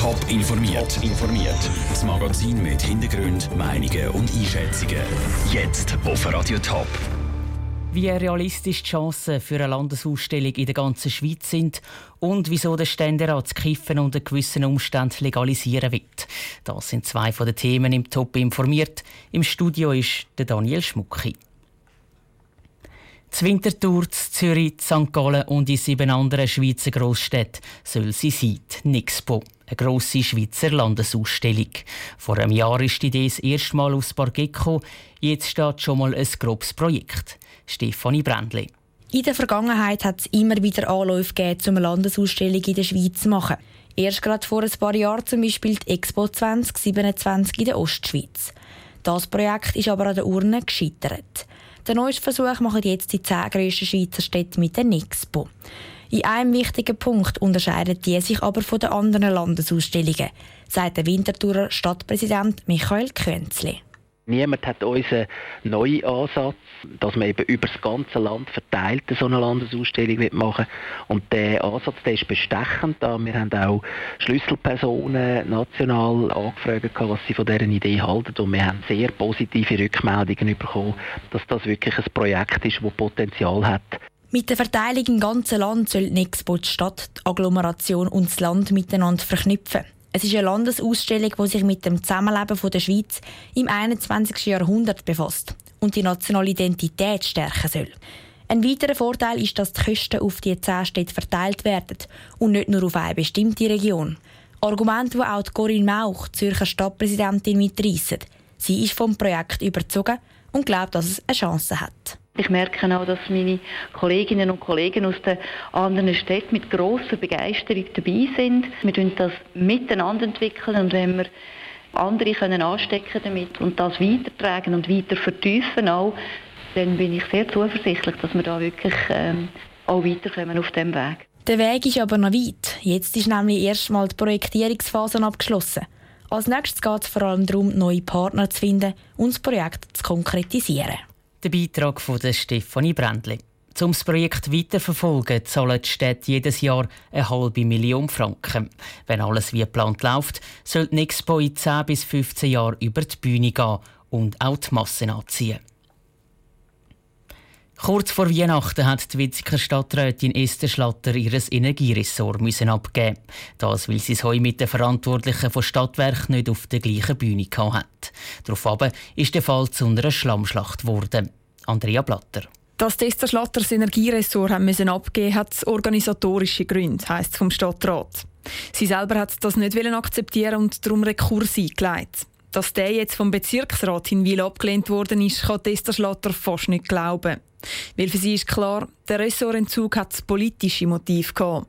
Top informiert. informiert. Das Magazin mit Hintergrund, Meinungen und Einschätzungen. Jetzt auf Radio Top. Wie realistisch die Chancen für eine Landesausstellung in der ganzen Schweiz sind und wieso der Ständerat das Kiffen unter gewissen Umständen legalisieren wird. Das sind zwei von den Themen im Top informiert. Im Studio ist der Daniel Schmucki. Z Winterthur, Zürich, St. Gallen und in sieben anderen Schweizer Großstädten soll sie sein, die Nixpo, eine grosse Schweizer Landesausstellung. Vor einem Jahr ist die Idee das erste Mal aufs Parkett. Jetzt steht schon mal ein grobes Projekt. Stefanie Brändli. In der Vergangenheit hat es immer wieder Anläufe gegeben, um eine Landesausstellung in der Schweiz zu machen. Erst gerade vor ein paar Jahren zum Beispiel die Expo 2027 in der Ostschweiz. Das Projekt ist aber an der Urne gescheitert. Den neuesten Versuch machen jetzt die zehn grössten Schweizer Städte mit der Nixpo. In einem wichtigen Punkt unterscheiden die sich aber von den anderen Landesausstellungen, sagt der Winterthurer Stadtpräsident Michael Könzli. Niemand hat unseren neuen Ansatz, dass man eben über das ganze Land verteilt so eine Landesausstellung machen Und der Ansatz der ist bestechend. Wir haben auch Schlüsselpersonen national angefragt, was sie von dieser Idee halten. Und wir haben sehr positive Rückmeldungen bekommen, dass das wirklich ein Projekt ist, das Potenzial hat. Mit der Verteilung im ganzen Land soll Nexpo die Stadt, die Agglomeration und das Land miteinander verknüpfen. Es ist eine Landesausstellung, die sich mit dem Zusammenleben der Schweiz im 21. Jahrhundert befasst und die nationale Identität stärken soll. Ein weiterer Vorteil ist, dass die Kosten auf die zehn Städte verteilt werden und nicht nur auf eine bestimmte Region. Argument, das auch Corinne Mauch, Zürcher Stadtpräsidentin, mitreissen. Sie ist vom Projekt überzogen und glaubt, dass es eine Chance hat. Ich merke auch, dass meine Kolleginnen und Kollegen aus den anderen Städten mit grosser Begeisterung dabei sind. Wir entwickeln das miteinander entwickeln und wenn wir andere können anstecken damit und das weitertragen und weiter vertiefen auch, dann bin ich sehr zuversichtlich, dass wir da wirklich ähm, auch weiterkommen auf dem Weg. Der Weg ist aber noch weit. Jetzt ist nämlich erstmal die Projektierungsphase abgeschlossen. Als nächstes geht es vor allem darum, neue Partner zu finden und das Projekt zu konkretisieren. Der Beitrag von Stefanie Brändli. Um das Projekt weiterverfolgen, zahlen die Städte jedes Jahr eine halbe Million Franken. Wenn alles wie geplant läuft, soll die Expo in 10 bis 15 Jahren über die Bühne gehen und auch die Massen anziehen. Kurz vor Weihnachten hat die Witziger Stadträtin Esther Schlatter ihr Energieressort müssen abgeben. Das, weil sie es heute mit den Verantwortlichen von Stadtwerk nicht auf der gleichen Bühne hat. Daraufhin ist der Fall zu einer Schlammschlacht geworden. Andrea Blatter. Dass Esther Schlatter das Energieressort haben müssen abgeben hat organisatorische Gründe, heisst es vom Stadtrat. Sie selber hat das nicht akzeptieren und darum Rekurs eingelegt. Dass der jetzt vom Bezirksrat in Wil abgelehnt worden ist, kann Esther Schlatter fast nicht glauben. Weil für sie ist klar, der Ressortentzug hat das politische Motiv gehabt.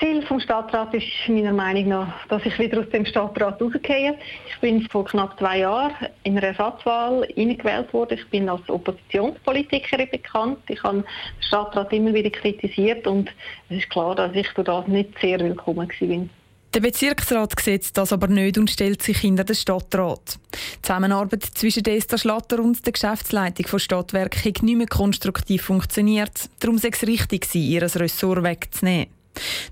Das Ziel des Stadtrats ist meiner Meinung nach, dass ich wieder aus dem Stadtrat rausgehe. Ich bin vor knapp zwei Jahren in einer Ersatzwahl eingewählt worden. Ich bin als Oppositionspolitikerin bekannt. Ich habe den Stadtrat immer wieder kritisiert und es ist klar, dass ich durch das nicht sehr willkommen war. Der Bezirksrat sieht das aber nicht und stellt sich hinter den Stadtrat. Die Zusammenarbeit zwischen Esther Schlatter und der Geschäftsleitung von Stadtwerk hat nicht mehr konstruktiv funktioniert. Darum sei es richtig, ihr Ressort wegzunehmen.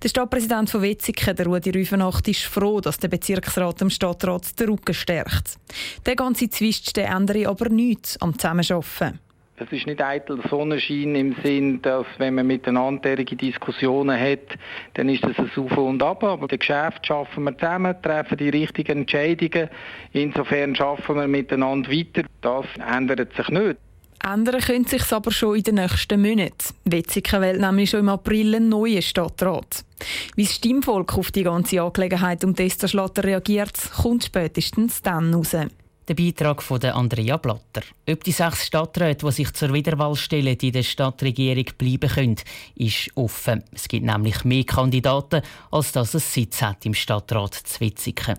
Der Stadtpräsident von Wetzigen, der Rudi Rüfenacht, ist froh, dass der Bezirksrat dem Stadtrat den Rücken stärkt. Der ganze Zwist ändere aber nichts am Zusammenarbeiten. Es ist nicht eitel Sonnenschein im Sinn, dass wenn man miteinander Diskussionen hat, dann ist das ein Auf und Ab. Aber das Geschäft schaffen wir zusammen, treffen die richtigen Entscheidungen. Insofern schaffen wir miteinander weiter. Das ändert sich nicht. Ändern könnte sich aber schon in den nächsten Monaten. Wetzikon wählt nämlich schon im April einen neuen Stadtrat. Wie das Stimmvolk auf die ganze Angelegenheit um Testerschlatter reagiert, kommt spätestens dann raus. Der Beitrag von Andrea Blatter. Ob die sechs Stadträte, die sich zur Wiederwahl stellen, in der Stadtregierung bleiben können, ist offen. Es gibt nämlich mehr Kandidaten, als dass es Sitz hat im Stadtrat Zwitzigen.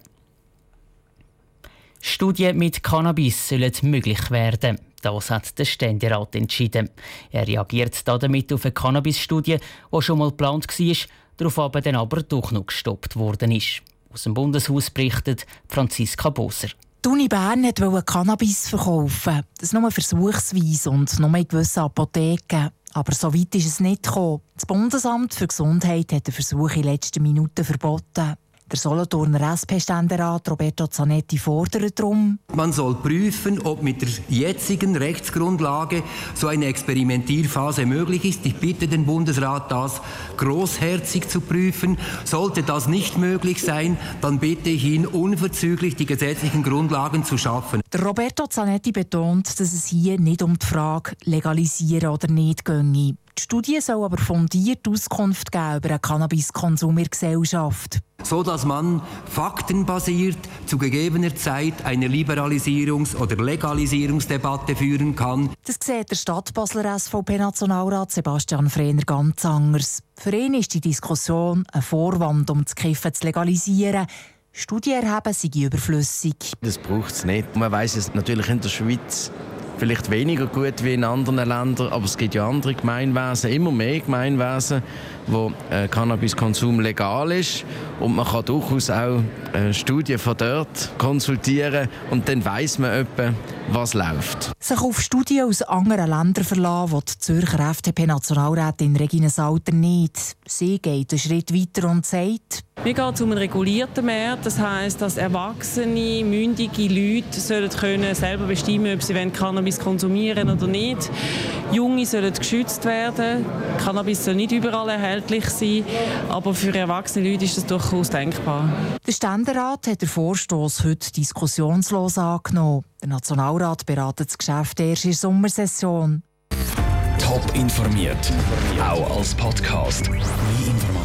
Studien mit Cannabis sollen möglich werden. Das hat der Ständerat entschieden. Er reagiert damit auf eine Cannabis-Studie, die schon mal geplant war, darauf aber dann aber doch noch gestoppt worden ist. Aus dem Bundeshaus berichtet Franziska Boser. Die Uni Bern wollte Cannabis verkaufen. Das nur versuchsweise und nur in gewissen Apotheken. Aber so weit ist es nicht gekommen. Das Bundesamt für Gesundheit hat den Versuch in letzten Minuten verboten. Der Solothurner SP-Ständerat Roberto Zanetti fordert darum, man soll prüfen, ob mit der jetzigen Rechtsgrundlage so eine Experimentierphase möglich ist. Ich bitte den Bundesrat, das großherzig zu prüfen. Sollte das nicht möglich sein, dann bitte ich ihn unverzüglich die gesetzlichen Grundlagen zu schaffen. Der Roberto Zanetti betont, dass es hier nicht um die Frage legalisieren oder nicht ginge. Die Studie soll aber fundiert Auskunft geben über den Cannabiskonsum in der Gesellschaft. So dass man faktenbasiert zu gegebener Zeit eine Liberalisierungs- oder Legalisierungsdebatte führen kann. Das sieht der Stadtbasler SVP-Nationalrat Sebastian Frehner ganz anders. Für ihn ist die Diskussion ein Vorwand, um das Kiffen zu legalisieren. Studien erheben sei überflüssig. Das braucht es nicht. Man weiß es natürlich in der Schweiz vielleicht weniger gut wie in anderen Ländern, aber es gibt ja andere Gemeinwesen, immer mehr Gemeinwesen, wo äh, Cannabiskonsum legal ist und man kann durchaus auch äh, Studien von dort konsultieren und dann weiß man etwa, was läuft. Sich auf Studien aus anderen Ländern verlassen, will die Zürcher FDP-Nationalrätin Regine Salter nicht. Sie geht einen Schritt weiter und sagt, wir gehen zu einem regulierten Markt, das heisst, dass erwachsene, mündige Leute sollen können selber bestimmen, ob sie Cannabis konsumieren oder nicht. Junge sollen geschützt werden. Cannabis soll nicht überall erhältlich sein, aber für erwachsene Leute ist das durchaus denkbar. Der Ständerat hat den Vorstoß heute diskussionslos angenommen. Der Nationalrat beratet das Geschäft erst in der Sommersession. Top informiert, auch als Podcast. Mehr